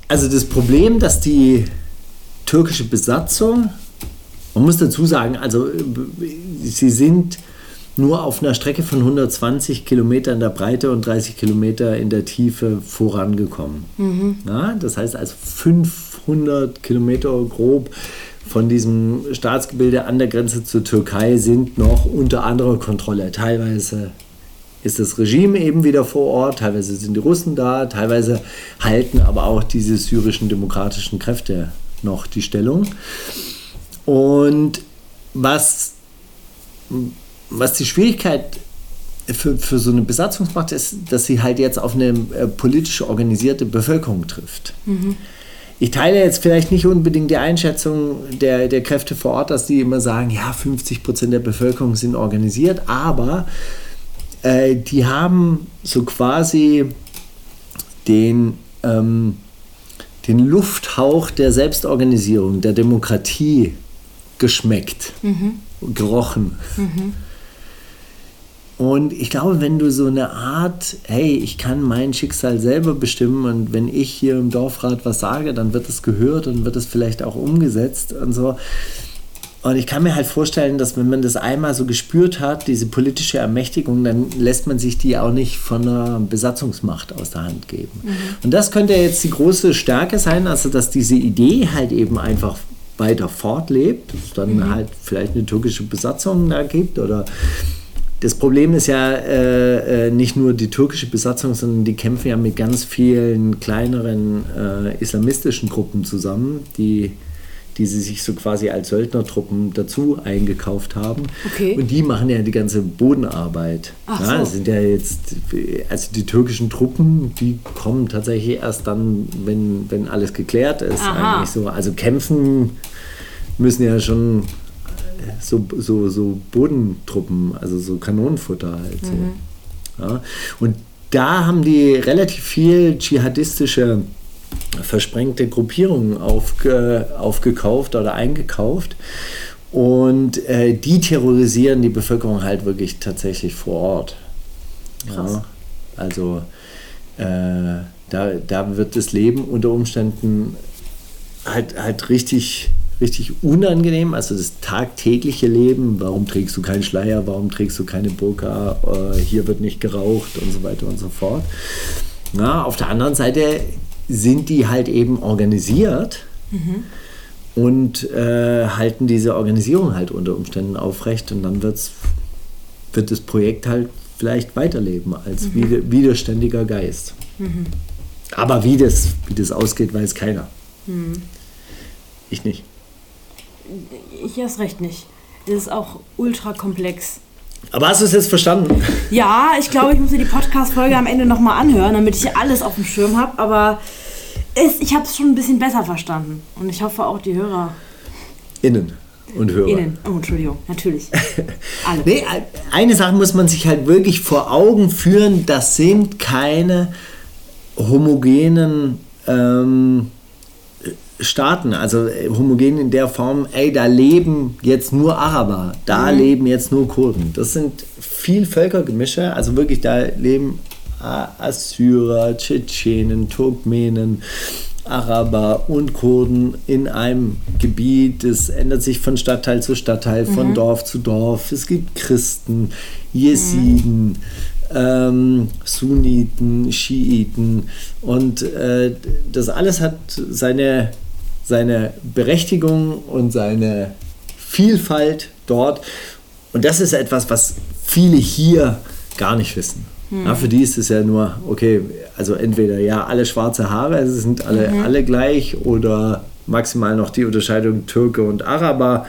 Also das Problem, dass die türkische Besatzung, man muss dazu sagen, also äh, sie sind nur auf einer Strecke von 120 Kilometer in der Breite und 30 Kilometer in der Tiefe vorangekommen. Ja, das heißt also 500 Kilometer grob von diesem Staatsgebilde an der Grenze zur Türkei sind noch unter anderer Kontrolle. Teilweise ist das Regime eben wieder vor Ort, teilweise sind die Russen da, teilweise halten aber auch diese syrischen demokratischen Kräfte noch die Stellung. Und was, was die Schwierigkeit für, für so eine Besatzungsmacht ist, dass sie halt jetzt auf eine äh, politisch organisierte Bevölkerung trifft. Ich teile jetzt vielleicht nicht unbedingt die Einschätzung der, der Kräfte vor Ort, dass die immer sagen, ja, 50 Prozent der Bevölkerung sind organisiert, aber äh, die haben so quasi den, ähm, den Lufthauch der Selbstorganisierung, der Demokratie geschmeckt, gerochen. Und ich glaube, wenn du so eine Art, hey, ich kann mein Schicksal selber bestimmen und wenn ich hier im Dorfrat was sage, dann wird es gehört und wird es vielleicht auch umgesetzt und so. Und ich kann mir halt vorstellen, dass wenn man das einmal so gespürt hat, diese politische Ermächtigung, dann lässt man sich die auch nicht von einer Besatzungsmacht aus der Hand geben. Und das könnte jetzt die große Stärke sein, also dass diese Idee halt eben einfach weiter fortlebt, dass es dann halt vielleicht eine türkische Besatzung da gibt oder das Problem ist ja äh, äh, nicht nur die türkische Besatzung, sondern die kämpfen ja mit ganz vielen kleineren äh, islamistischen Gruppen zusammen, die, die sie sich so quasi als Söldnertruppen dazu eingekauft haben. Okay. Und die machen ja die ganze Bodenarbeit. Ach ja, so. das sind ja jetzt, also die türkischen Truppen, die kommen tatsächlich erst dann, wenn, wenn alles geklärt ist. Aha. Eigentlich so. Also kämpfen müssen ja schon so, so, so Bodentruppen, also so Kanonenfutter halt. So. Mhm. Ja. Und da haben die relativ viel dschihadistische versprengte Gruppierungen aufge, aufgekauft oder eingekauft. Und äh, die terrorisieren die Bevölkerung halt wirklich tatsächlich vor Ort. Ja, also äh, da, da wird das Leben unter Umständen halt, halt richtig, richtig unangenehm. Also das tagtägliche Leben, warum trägst du keinen Schleier, warum trägst du keine Burka, äh, hier wird nicht geraucht und so weiter und so fort. Na, auf der anderen Seite sind die halt eben organisiert und äh, halten diese Organisierung halt unter Umständen aufrecht und dann wird's, wird das Projekt halt vielleicht weiterleben als wider, widerständiger Geist. Aber wie das, wie das ausgeht, weiß keiner. Ich nicht. Ich erst recht nicht. Das ist auch ultra komplex. Aber hast du es jetzt verstanden? Ja, ich glaube, ich muss mir die Podcast-Folge am Ende nochmal anhören, damit ich alles auf dem Schirm habe. Aber es, ich habe es schon ein bisschen besser verstanden. Und ich hoffe auch die Hörer Innen und Hörer. innen. Oh, Entschuldigung, natürlich. Alle. Nee, eine Sache muss man sich halt wirklich vor Augen führen, das sind keine homogenen ähm, Staaten, also äh, homogen in der Form, ey, da leben jetzt nur Araber, da leben jetzt nur Kurden. Das sind viel Völkergemische, also wirklich, da leben Assyrer, Tschetschenen, Turkmenen, Araber und Kurden in einem Gebiet. Es ändert sich von Stadtteil zu Stadtteil, von Dorf zu Dorf. Es gibt Christen, Jesiden, ähm, Sunniten, Schiiten und äh, das alles hat seine, seine Berechtigung und seine Vielfalt dort. Und das ist etwas, was viele hier gar nicht wissen. Ja, für die ist es ja nur, okay, also entweder ja, alle schwarze Haare, also sind alle, alle gleich oder maximal noch die Unterscheidung Türke und Araber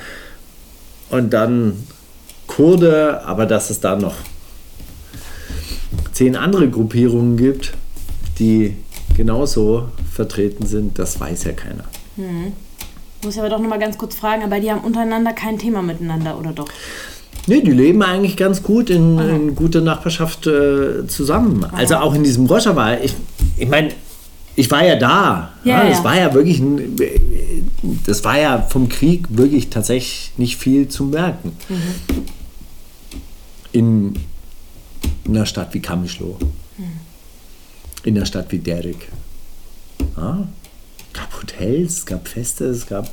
und dann Kurde, aber dass es da noch zehn andere Gruppierungen gibt, die genauso vertreten sind, das weiß ja keiner. Muss ich aber doch nochmal ganz kurz fragen, aber die haben untereinander kein Thema miteinander, oder doch? Nee, die leben eigentlich ganz gut in, in guter Nachbarschaft äh, zusammen. Also auch in diesem Rojava. Ich, ich meine, ich war ja da. Ja, Das ja. war ja wirklich, ein, das war ja vom Krieg wirklich tatsächlich nicht viel zu merken. In einer Stadt wie Kamischlo. In einer Stadt wie Derek. Ja, es gab Hotels, es gab Feste, es gab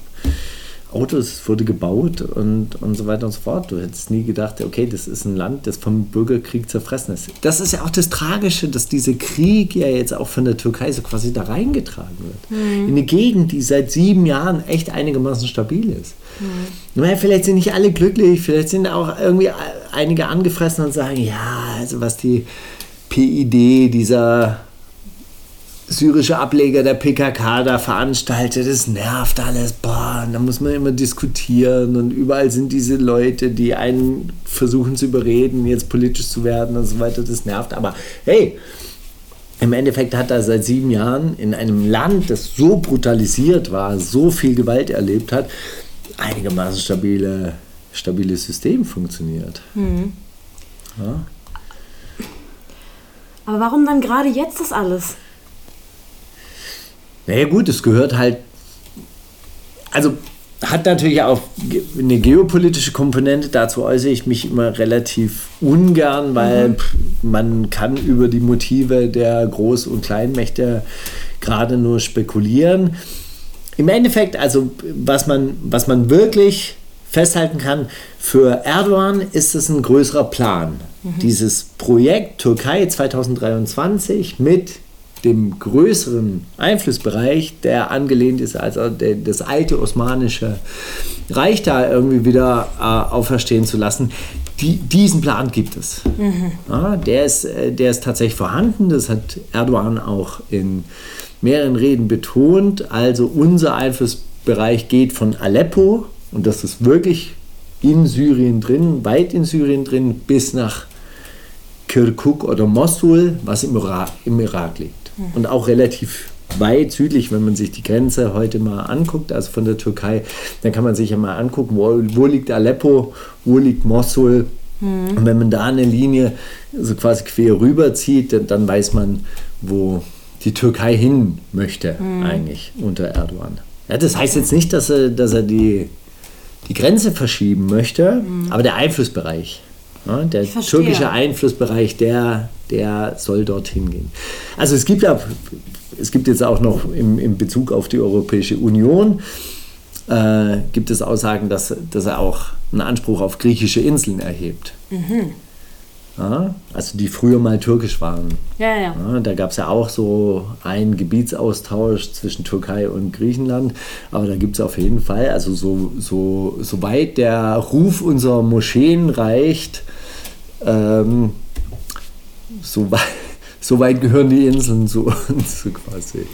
Autos, es wurde gebaut und, und so weiter und so fort. Du hättest nie gedacht, okay, das ist ein Land, das vom Bürgerkrieg zerfressen ist. Das ist ja auch das Tragische, dass dieser Krieg ja jetzt auch von der Türkei so quasi da reingetragen wird. In eine Gegend, die seit sieben Jahren echt einigermaßen stabil ist. Ich meine, vielleicht sind nicht alle glücklich, vielleicht sind auch irgendwie einige angefressen und sagen, ja, also was die PID, dieser syrische Ableger der PKK da veranstaltet, das nervt alles, boah, und da muss man immer diskutieren und überall sind diese Leute, die einen versuchen zu überreden, jetzt politisch zu werden und so weiter, das nervt, aber hey, im Endeffekt hat er seit sieben Jahren in einem Land, das so brutalisiert war, so viel Gewalt erlebt hat, einigermaßen stabile, stabiles System funktioniert. Ja. Aber warum dann gerade jetzt das alles? Naja gut, es gehört halt, also hat natürlich auch eine geopolitische Komponente, dazu äußere ich mich immer relativ ungern, weil pff, man kann über die Motive der Groß- und Kleinmächte gerade nur spekulieren. Im Endeffekt, also was man, was man wirklich festhalten kann, für Erdogan ist es ein größerer Plan. Dieses Projekt Türkei 2023 mit dem größeren Einflussbereich, der angelehnt ist, also das alte osmanische Reich da irgendwie wieder äh, auferstehen zu lassen. Die, diesen Plan gibt es. Ja, der, ist, äh, der ist tatsächlich vorhanden. Das hat Erdogan auch in mehreren Reden betont. Also unser Einfluss Bereich geht von Aleppo, und das ist wirklich in Syrien drin, weit in Syrien drin, bis nach Kirkuk oder Mosul, was im Irak, im Irak liegt. Und auch relativ weit südlich, wenn man sich die Grenze heute mal anguckt, also von der Türkei, dann kann man sich ja mal angucken, wo, wo liegt Aleppo, wo liegt Mosul. Und wenn man da eine Linie so quasi quer rüberzieht, dann, dann weiß man, wo die Türkei hin möchte, eigentlich unter Erdogan. Ja, das heißt jetzt nicht, dass er, dass er die, die Grenze verschieben möchte, aber der Einflussbereich, ja, der türkische Einflussbereich, der, der soll dorthin gehen. Also es gibt ja, es gibt jetzt auch noch im, im Bezug auf die Europäische Union, äh, gibt es Aussagen, dass, dass er auch einen Anspruch auf griechische Inseln erhebt. Ja, also die früher mal türkisch waren. Ja, ja. Ja, da gab es ja auch so einen Gebietsaustausch zwischen Türkei und Griechenland. Aber da gibt es auf jeden Fall, also so, so, soweit der Ruf unserer Moscheen reicht, ähm, so, weit, so weit gehören die Inseln zu uns quasi.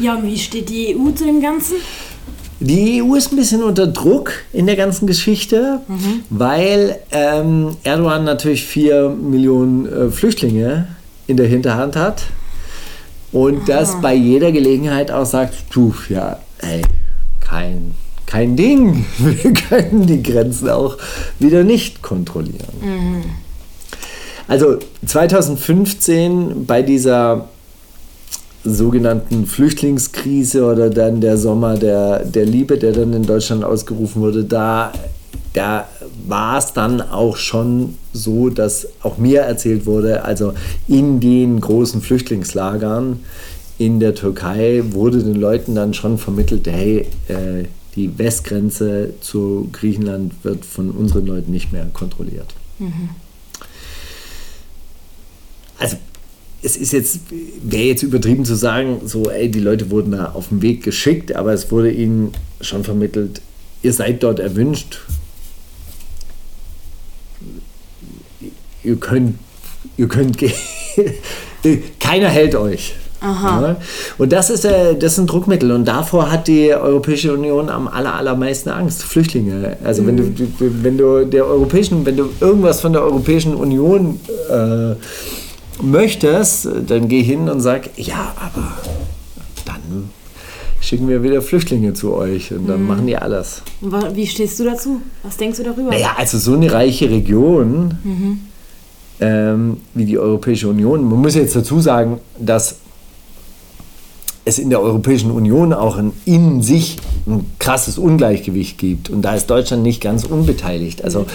Ja, und wie steht die EU zu dem Ganzen? Die EU ist ein bisschen unter Druck in der ganzen Geschichte, weil ähm, Erdogan natürlich vier Millionen äh, Flüchtlinge in der Hinterhand hat und das bei jeder Gelegenheit auch sagt, du, ja, ey, kein, kein Ding, wir können die Grenzen auch wieder nicht kontrollieren. Also 2015 bei dieser sogenannten Flüchtlingskrise oder dann der Sommer der, der Liebe, der dann in Deutschland ausgerufen wurde, da, da war es dann auch schon so, dass auch mir erzählt wurde, also in den großen Flüchtlingslagern in der Türkei wurde den Leuten dann schon vermittelt, hey, äh, die Westgrenze zu Griechenland wird von unseren Leuten nicht mehr kontrolliert. Also es ist jetzt, wäre jetzt übertrieben zu sagen, so, ey, die Leute wurden da auf den Weg geschickt, aber es wurde ihnen schon vermittelt, ihr seid dort erwünscht. Ihr könnt, ihr könnt gehen. Keiner hält euch. Ja? Und das ist, äh, das ist ein Druckmittel und davor hat die Europäische Union am aller, allermeisten Angst. Flüchtlinge. Also wenn, du, wenn du der Europäischen, wenn du irgendwas von der Europäischen Union äh, möchtest, dann geh hin und sag, ja, aber dann schicken wir wieder Flüchtlinge zu euch und dann machen die alles. Wie stehst du dazu? Was denkst du darüber? Naja, also so eine reiche Region ähm, wie die Europäische Union, man muss jetzt dazu sagen, dass es in der Europäischen Union auch ein, in sich ein krasses Ungleichgewicht gibt. Und da ist Deutschland nicht ganz unbeteiligt. Also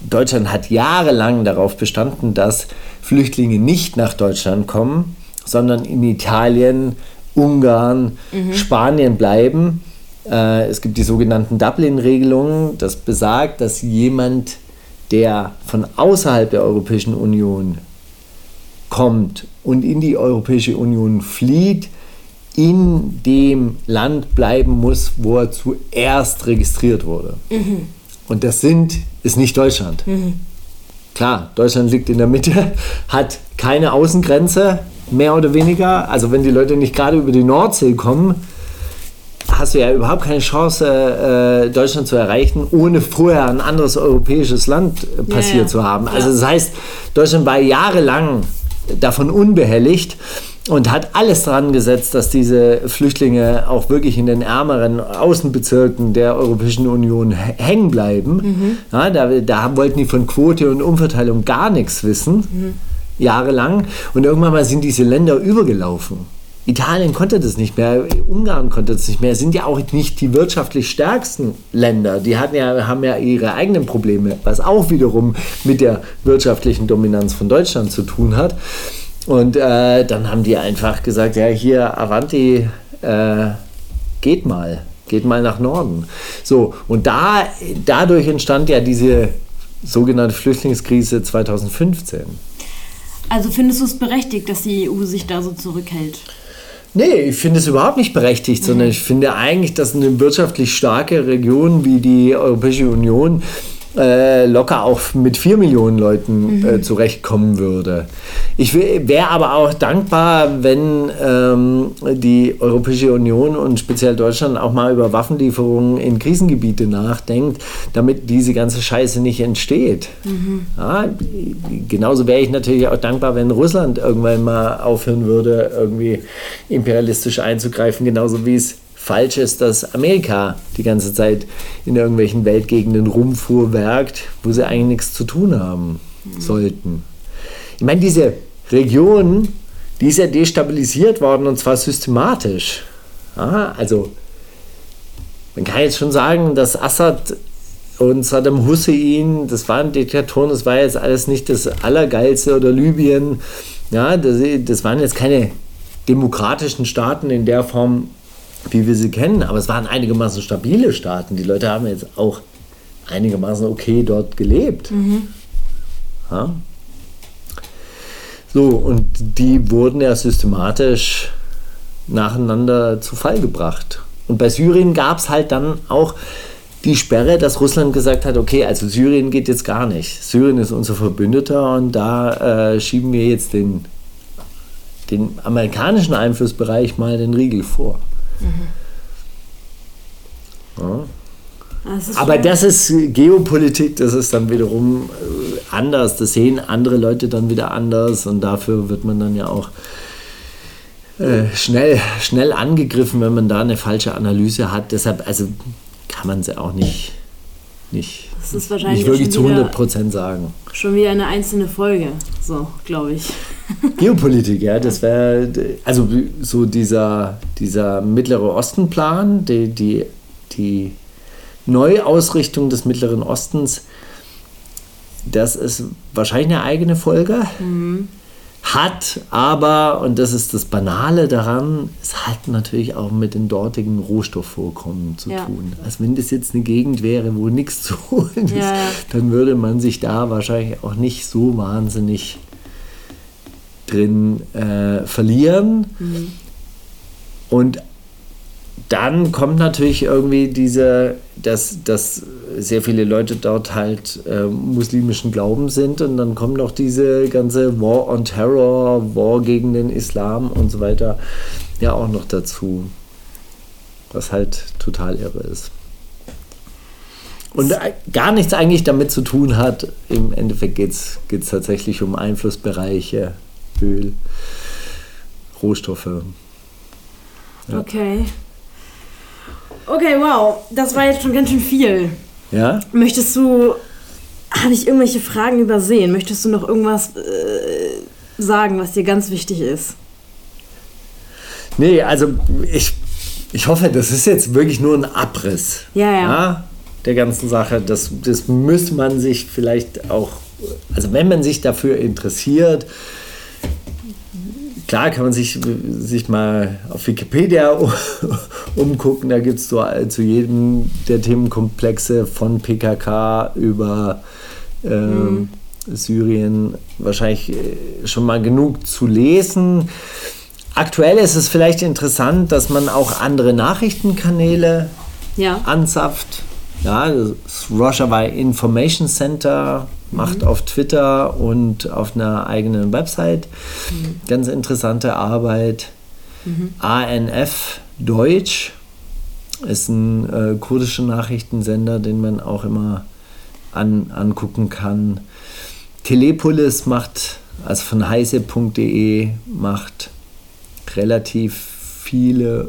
Deutschland hat jahrelang darauf bestanden, dass Flüchtlinge nicht nach Deutschland kommen, sondern in Italien, Ungarn, Spanien bleiben. Äh, es gibt die sogenannten Dublin-Regelungen. Das besagt, dass jemand, der von außerhalb der Europäischen Union kommt und in die Europäische Union flieht, in dem Land bleiben muss, wo er zuerst registriert wurde. Und das sind, ist nicht Deutschland. Klar, Deutschland liegt in der Mitte, hat keine Außengrenze, mehr oder weniger. Also wenn die Leute nicht gerade über die Nordsee kommen, hast du ja überhaupt keine Chance, äh, Deutschland zu erreichen, ohne vorher ein anderes europäisches Land äh, passiert Ja, ja. zu haben. Also das heißt, Deutschland war jahrelang davon unbehelligt und hat alles dran gesetzt, dass diese Flüchtlinge auch wirklich in den ärmeren Außenbezirken der Europäischen Union hä- hängen bleiben. Ja, da, da wollten die von Quote und Umverteilung gar nichts wissen, jahrelang. Und irgendwann mal sind diese Länder übergelaufen. Italien konnte das nicht mehr, Ungarn konnte das nicht mehr, sind ja auch nicht die wirtschaftlich stärksten Länder. Die hatten ja, haben ja ihre eigenen Probleme, was auch wiederum mit der wirtschaftlichen Dominanz von Deutschland zu tun hat. Und äh, dann haben die einfach gesagt, ja hier, Avanti, äh, geht mal, geht mal nach Norden. So, und da, dadurch entstand ja diese sogenannte Flüchtlingskrise 2015. Also findest du es berechtigt, dass die EU sich da so zurückhält? Nee, ich finde es überhaupt nicht berechtigt, sondern ich finde eigentlich, dass eine wirtschaftlich starke Region wie die Europäische Union äh, locker auch mit 4 Millionen Leuten äh, zurechtkommen würde. Ich wäre aber auch dankbar, wenn ähm, die Europäische Union und speziell Deutschland auch mal über Waffenlieferungen in Krisengebiete nachdenkt, damit diese ganze Scheiße nicht entsteht. Ja, genauso wäre ich natürlich auch dankbar, wenn Russland irgendwann mal aufhören würde, irgendwie imperialistisch einzugreifen, genauso wie es falsch ist, dass Amerika die ganze Zeit in irgendwelchen Weltgegenden rumfuhrwerkt, wo sie eigentlich nichts zu tun haben sollten. Ich meine, diese Region, die ist ja destabilisiert worden und zwar systematisch. Ja, also, man kann jetzt schon sagen, dass Assad und Saddam Hussein, das waren Diktatoren, das war jetzt alles nicht das Allergeilste oder Libyen. Ja, das, das waren jetzt keine demokratischen Staaten in der Form, wie wir sie kennen, aber es waren einigermaßen stabile Staaten. Die Leute haben jetzt auch einigermaßen okay dort gelebt. Ja? So, und die wurden ja systematisch nacheinander zu Fall gebracht. Und bei Syrien gab es halt dann auch die Sperre, dass Russland gesagt hat, okay, also Syrien geht jetzt gar nicht. Syrien ist unser Verbündeter und da äh, schieben wir jetzt den, den amerikanischen Einflussbereich mal den Riegel vor. Ja. Das Aber schon- das ist Geopolitik, das ist dann wiederum äh, anders. Das sehen andere Leute dann wieder anders und dafür wird man dann ja auch äh, schnell, schnell angegriffen, wenn man da eine falsche Analyse hat. Deshalb, also kann man sie auch nicht, nicht, Das ist wahrscheinlich nicht wirklich zu schon wieder- 100% sagen. Schon wieder eine einzelne Folge, so, glaube ich. Geopolitik, ja, das wäre, also so dieser, dieser Mittlere Osten-Plan, die, die, die Neuausrichtung des Mittleren Ostens, das ist wahrscheinlich eine eigene Folge. Hat aber, und das ist das Banale daran, es hat natürlich auch mit den dortigen Rohstoffvorkommen zu Ja. tun. Also wenn das jetzt eine Gegend wäre, wo nichts zu holen ist, Ja, ja. dann würde man sich da wahrscheinlich auch nicht so wahnsinnig drin äh, verlieren. Und dann kommt natürlich irgendwie diese, dass, dass sehr viele Leute dort halt äh, muslimischen Glauben sind und dann kommt noch diese ganze War on Terror, War gegen den Islam und so weiter ja auch noch dazu. Was halt total irre ist. Und äh, gar nichts eigentlich damit zu tun hat. Im Endeffekt geht es tatsächlich um Einflussbereiche, Öl, Rohstoffe. Ja. Okay. Okay, wow. Das war jetzt schon ganz schön viel. Ja? Möchtest du. Habe ich irgendwelche Fragen übersehen? Möchtest du noch irgendwas äh, sagen, was dir ganz wichtig ist? Nee, also ich, ich hoffe, das ist jetzt wirklich nur ein Abriss. Ja, ja. der ganzen Sache. Das, das müsste man sich vielleicht auch, also wenn man sich dafür interessiert, klar kann man sich, sich mal auf Wikipedia umgucken. Da gibt es so zu jedem der Themenkomplexe von PKK über ähm, Syrien wahrscheinlich äh, schon mal genug zu lesen. Aktuell ist es vielleicht interessant, dass man auch andere Nachrichtenkanäle Ja. anzapft. Ja, das Rojava Information Center macht auf Twitter und auf einer eigenen Website ganz interessante Arbeit. ANF Deutsch ist ein äh, kurdischer Nachrichtensender, den man auch immer an, angucken kann. Telepolis macht, also von heise.de, macht relativ viele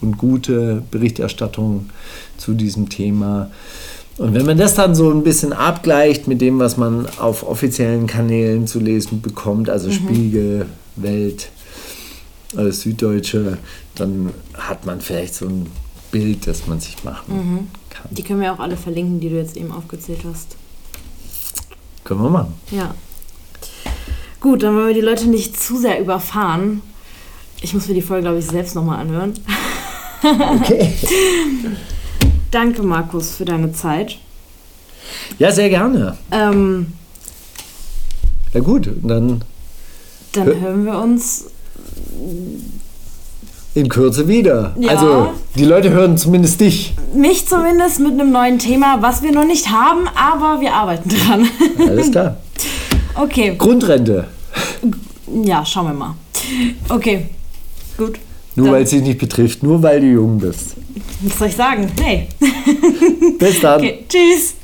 und gute Berichterstattung zu diesem Thema. Und wenn man das dann so ein bisschen abgleicht mit dem, was man auf offiziellen Kanälen zu lesen bekommt, also Spiegel, Welt, äh, Süddeutsche, dann hat man vielleicht so ein Bild, das man sich machen kann. Die können wir auch alle verlinken, die du jetzt eben aufgezählt hast. Können wir machen. Ja. Gut, dann wollen wir die Leute nicht zu sehr überfahren. Ich muss mir die Folge, glaube ich, selbst nochmal anhören. Okay. Danke, Markus, für deine Zeit. Ja, sehr gerne. Ähm, Ja gut, dann dann Hö- hören wir uns in Kürze wieder. Ja. Also, die Leute hören zumindest dich. Mich zumindest mit einem neuen Thema, was wir noch nicht haben, aber wir arbeiten dran. Alles klar. Okay, Grundrente. ja, schauen wir mal. Okay, gut. Nur weil es dich nicht betrifft, nur weil du jung bist. Was soll ich sagen? Hey. Bis dann. Okay, tschüss.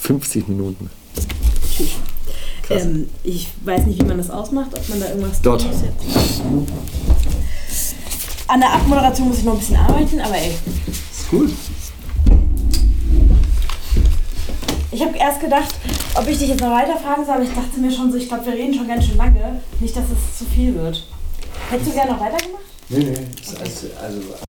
50 Minuten. Krass. Ähm, ich weiß nicht, wie man das ausmacht, ob man da irgendwas Dort. jetzt. An der Abmoderation muss ich noch ein bisschen arbeiten, aber ey. Ist gut. Ich habe erst gedacht, ob ich dich jetzt noch weiter fragen soll, aber ich dachte mir schon so, ich glaube, wir reden schon ganz schön lange. Nicht, dass es zu viel wird. Hättest du gerne noch weitergemacht? Nee, nee. Also,